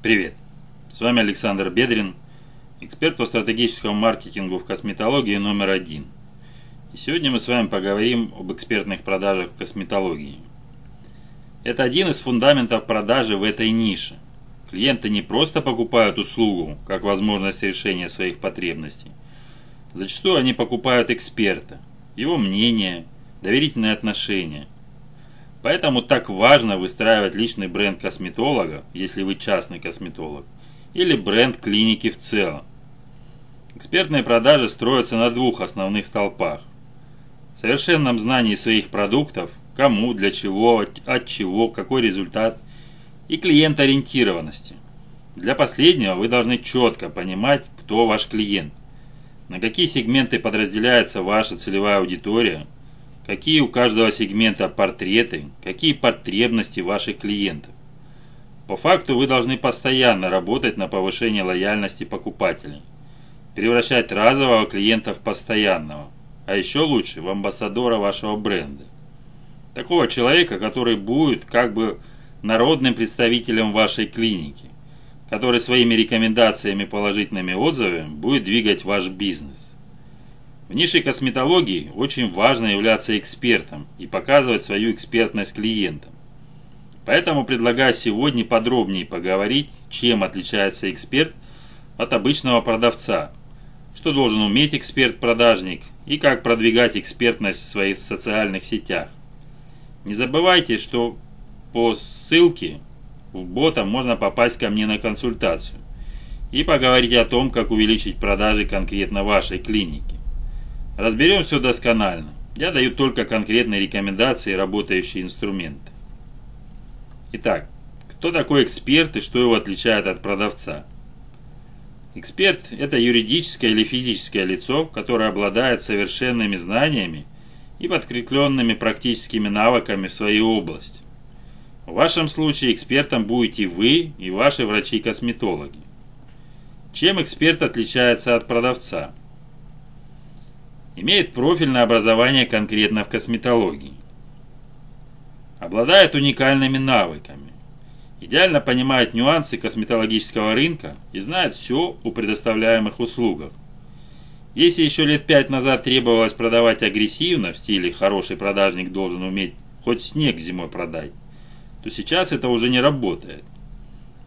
Привет! С вами Александр Бедрин, эксперт по стратегическому маркетингу в косметологии номер один. И сегодня мы с вами поговорим об экспертных продажах в косметологии. Это один из фундаментов продажи в этой нише. Клиенты не просто покупают услугу, как возможность решения своих потребностей. Зачастую они покупают эксперта, его мнение, доверительные отношения – Поэтому так важно выстраивать личный бренд косметолога, если вы частный косметолог, или бренд клиники в целом. Экспертные продажи строятся на двух основных столпах. Совершенном знании своих продуктов, кому, для чего, от чего, какой результат, и клиент-ориентированности. Для последнего вы должны четко понимать, кто ваш клиент, на какие сегменты подразделяется ваша целевая аудитория – какие у каждого сегмента портреты, какие потребности ваших клиентов. По факту вы должны постоянно работать на повышение лояльности покупателей, превращать разового клиента в постоянного, а еще лучше в амбассадора вашего бренда. Такого человека, который будет как бы народным представителем вашей клиники, который своими рекомендациями положительными отзывами будет двигать ваш бизнес. В нише косметологии очень важно являться экспертом и показывать свою экспертность клиентам. Поэтому предлагаю сегодня подробнее поговорить, чем отличается эксперт от обычного продавца, что должен уметь эксперт-продажник и как продвигать экспертность в своих социальных сетях. Не забывайте, что по ссылке в бота можно попасть ко мне на консультацию и поговорить о том, как увеличить продажи конкретно вашей клиники. Разберем все досконально. Я даю только конкретные рекомендации и работающие инструменты. Итак, кто такой эксперт и что его отличает от продавца? Эксперт – это юридическое или физическое лицо, которое обладает совершенными знаниями и подкрепленными практическими навыками в своей области. В вашем случае экспертом будете вы и ваши врачи-косметологи. Чем эксперт отличается от продавца? Имеет профильное образование конкретно в косметологии. Обладает уникальными навыками. Идеально понимает нюансы косметологического рынка и знает все о предоставляемых услугах. Если еще лет пять назад требовалось продавать агрессивно, в стиле «хороший продажник должен уметь хоть снег зимой продать», то сейчас это уже не работает.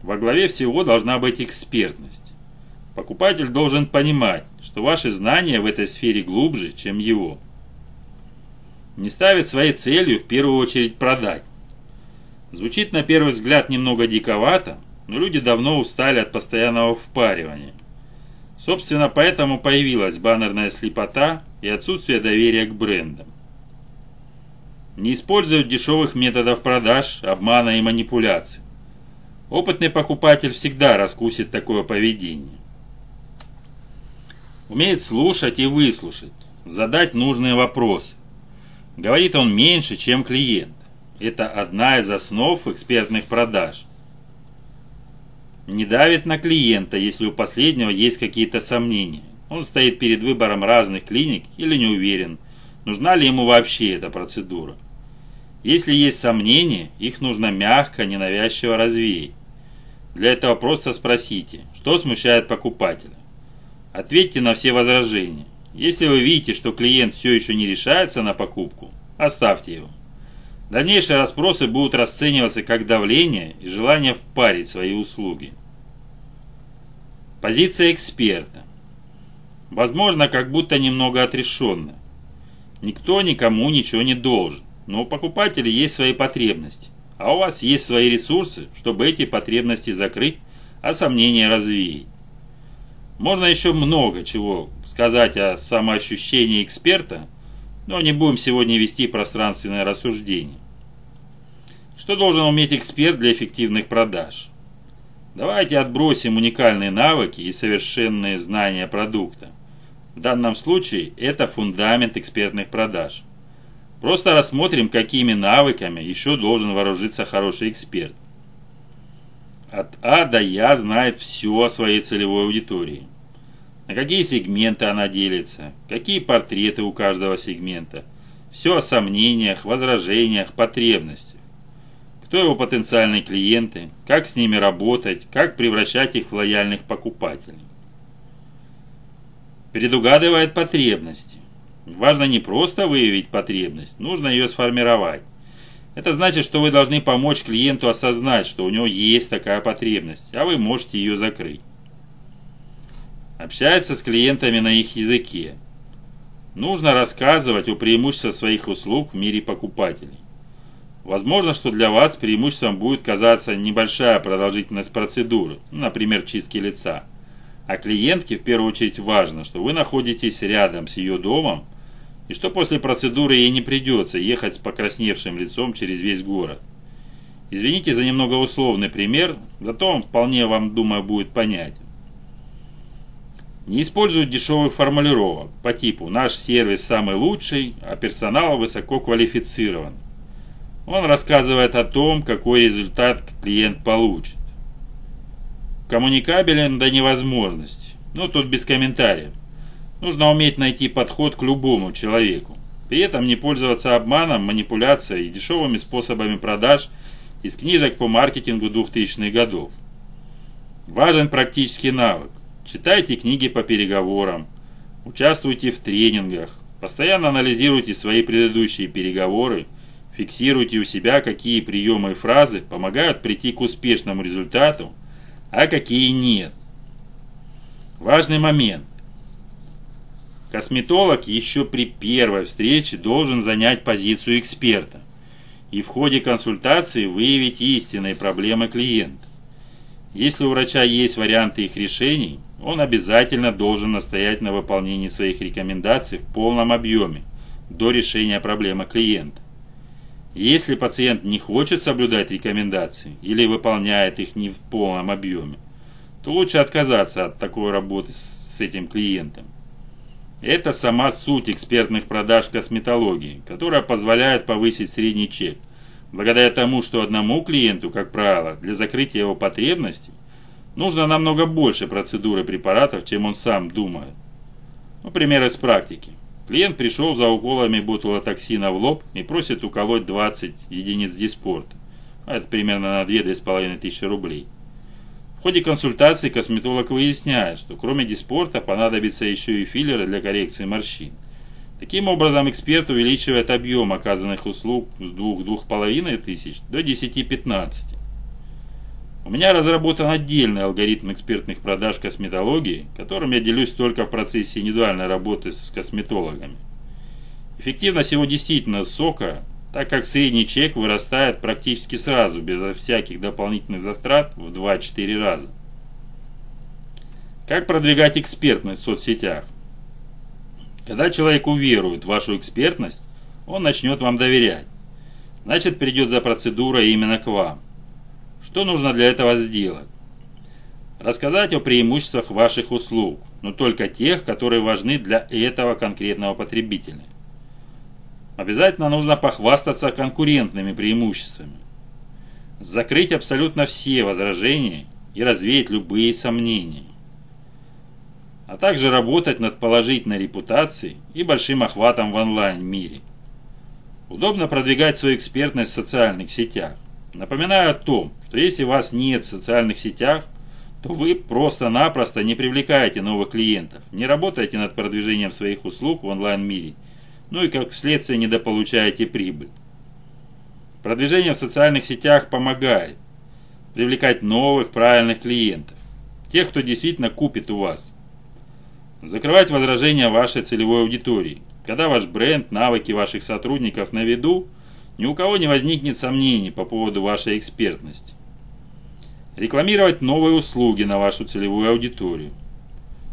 Во главе всего должна быть экспертность. Покупатель должен понимать, что ваши знания в этой сфере глубже, чем его. Не ставит своей целью в первую очередь продать. Звучит на первый взгляд немного диковато, но люди давно устали от постоянного впаривания. Собственно, поэтому появилась баннерная слепота и отсутствие доверия к брендам. Не используют дешевых методов продаж, обмана и манипуляций. Опытный покупатель всегда раскусит такое поведение. Умеет слушать и выслушать, задать нужные вопросы. Говорит он меньше, чем клиент. Это одна из основ экспертных продаж. Не давит на клиента, если у последнего есть какие-то сомнения. Он стоит перед выбором разных клиник или не уверен, нужна ли ему вообще эта процедура. Если есть сомнения, их нужно мягко, ненавязчиво развеять. Для этого просто спросите, что смущает покупателя. Ответьте на все возражения. Если вы видите, что клиент все еще не решается на покупку, оставьте его. Дальнейшие расспросы будут расцениваться как давление и желание впарить свои услуги. Позиция эксперта. Возможно, как будто немного отрешенно. Никто никому ничего не должен, но у покупателя есть свои потребности, а у вас есть свои ресурсы, чтобы эти потребности закрыть, а сомнения развеять. Можно еще много чего сказать о самоощущении эксперта, но не будем сегодня вести пространственное рассуждение. Что должен уметь эксперт для эффективных продаж? Давайте отбросим уникальные навыки и совершенные знания продукта. В данном случае это фундамент экспертных продаж. Просто рассмотрим, какими навыками еще должен вооружиться хороший эксперт. От А до Я знает все о своей целевой аудитории. На какие сегменты она делится, какие портреты у каждого сегмента. Все о сомнениях, возражениях, потребностях. кто его потенциальные клиенты, как с ними работать, как превращать их в лояльных покупателей. Предугадывает потребности. Важно не просто выявить потребность, нужно ее сформировать. Это значит, что вы должны помочь клиенту осознать, что у него есть такая потребность, а вы можете ее закрыть. Общается с клиентами на их языке. Нужно рассказывать о преимуществах своих услуг в мире покупателей. Возможно, что для вас преимуществом будет казаться небольшая продолжительность процедуры, ну, например, чистки лица. А клиентке в первую очередь важно, что вы находитесь рядом с ее домом и что после процедуры ей не придется ехать с покрасневшим лицом через весь город. Извините за немного условный пример, зато он вполне вам, думаю, будет понятен. Не используют дешевых формулировок по типу «наш сервис самый лучший, а персонал высоко квалифицирован». Он рассказывает о том, какой результат клиент получит. Коммуникабелен до невозможности. Ну, тут без комментариев. Нужно уметь найти подход к любому человеку. При этом не пользоваться обманом, манипуляцией и дешевыми способами продаж из книжек по маркетингу 2000-х годов. Важен практический навык. Читайте книги по переговорам, участвуйте в тренингах, постоянно анализируйте свои предыдущие переговоры – Фиксируйте у себя, какие приемы и фразы помогают прийти к успешному результату, а какие нет. Важный момент. Косметолог еще при первой встрече должен занять позицию эксперта и в ходе консультации выявить истинные проблемы клиента. Если у врача есть варианты их решений, он обязательно должен настоять на выполнении своих рекомендаций в полном объеме до решения проблемы клиента. Если пациент не хочет соблюдать рекомендации или выполняет их не в полном объеме, то лучше отказаться от такой работы с этим клиентом. Это сама суть экспертных продаж косметологии, которая позволяет повысить средний чек, благодаря тому, что одному клиенту, как правило, для закрытия его потребностей, нужно намного больше процедуры препаратов, чем он сам думает. Ну, пример из практики. Клиент пришел за уколами ботулотоксина в лоб и просит уколоть 20 единиц диспорта. Это примерно на 2-2,5 тысячи рублей. В ходе консультации косметолог выясняет, что кроме диспорта понадобится еще и филлеры для коррекции морщин. Таким образом, эксперт увеличивает объем оказанных услуг с 2-2,5 тысяч до 10-15. У меня разработан отдельный алгоритм экспертных продаж косметологии, которым я делюсь только в процессе индивидуальной работы с косметологами. Эффективность его действительно сока, так как средний чек вырастает практически сразу, без всяких дополнительных застрат, в 2-4 раза. Как продвигать экспертность в соцсетях? Когда человек уверует в вашу экспертность, он начнет вам доверять. Значит, придет за процедурой именно к вам – что нужно для этого сделать? Рассказать о преимуществах ваших услуг, но только тех, которые важны для этого конкретного потребителя. Обязательно нужно похвастаться конкурентными преимуществами. Закрыть абсолютно все возражения и развеять любые сомнения. А также работать над положительной репутацией и большим охватом в онлайн-мире. Удобно продвигать свою экспертность в социальных сетях. Напоминаю о том, что если вас нет в социальных сетях, то вы просто-напросто не привлекаете новых клиентов, не работаете над продвижением своих услуг в онлайн-мире, ну и как следствие недополучаете прибыль. Продвижение в социальных сетях помогает привлекать новых правильных клиентов, тех, кто действительно купит у вас. Закрывать возражения вашей целевой аудитории, когда ваш бренд, навыки ваших сотрудников на виду – ни у кого не возникнет сомнений по поводу вашей экспертности. Рекламировать новые услуги на вашу целевую аудиторию.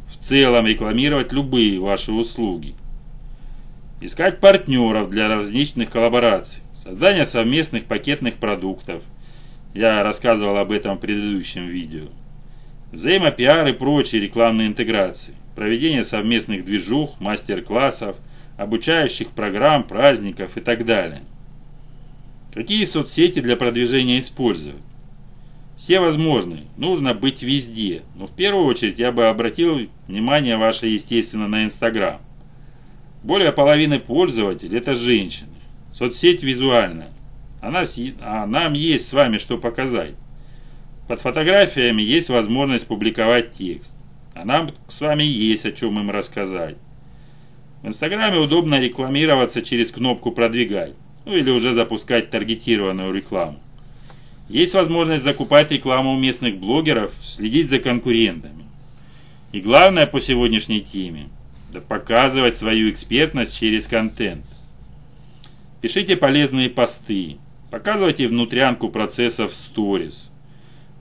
В целом рекламировать любые ваши услуги. Искать партнеров для различных коллабораций. Создание совместных пакетных продуктов. Я рассказывал об этом в предыдущем видео. Взаимопиар и прочие рекламные интеграции. Проведение совместных движух, мастер-классов, обучающих программ, праздников и так далее. Какие соцсети для продвижения использовать? Все возможные. Нужно быть везде. Но в первую очередь я бы обратил внимание ваше, естественно, на Инстаграм. Более половины пользователей – это женщины. Соцсеть визуальная. А, нас, а нам есть с вами что показать. Под фотографиями есть возможность публиковать текст. А нам с вами есть о чем им рассказать. В Инстаграме удобно рекламироваться через кнопку «Продвигать», ну или уже запускать таргетированную рекламу. Есть возможность закупать рекламу у местных блогеров, следить за конкурентами. И главное по сегодняшней теме – да показывать свою экспертность через контент. Пишите полезные посты, показывайте внутрянку процессов в сторис,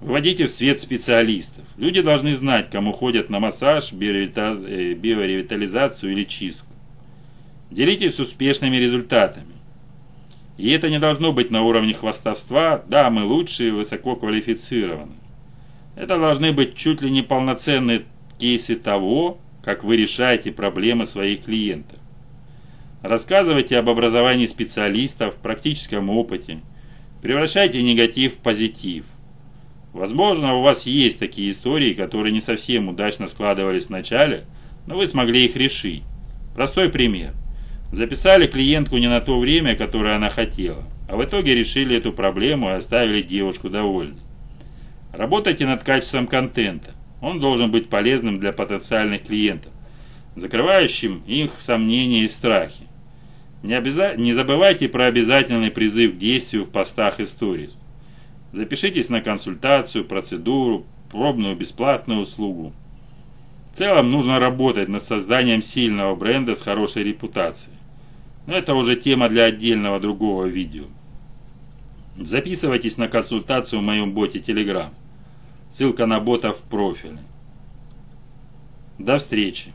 выводите в свет специалистов. Люди должны знать, кому ходят на массаж, э, биоревитализацию или чистку. Делитесь успешными результатами. И это не должно быть на уровне хвастовства, да, мы лучшие, высоко квалифицированы. Это должны быть чуть ли не полноценные кейсы того, как вы решаете проблемы своих клиентов. Рассказывайте об образовании специалистов, практическом опыте. Превращайте негатив в позитив. Возможно, у вас есть такие истории, которые не совсем удачно складывались в начале, но вы смогли их решить. Простой пример. Записали клиентку не на то время, которое она хотела, а в итоге решили эту проблему и оставили девушку довольной. Работайте над качеством контента. Он должен быть полезным для потенциальных клиентов, закрывающим их сомнения и страхи. Не, обяза... не забывайте про обязательный призыв к действию в постах и сторис. Запишитесь на консультацию, процедуру, пробную бесплатную услугу. В целом нужно работать над созданием сильного бренда с хорошей репутацией. Но это уже тема для отдельного другого видео. Записывайтесь на консультацию в моем боте Telegram. Ссылка на бота в профиле. До встречи.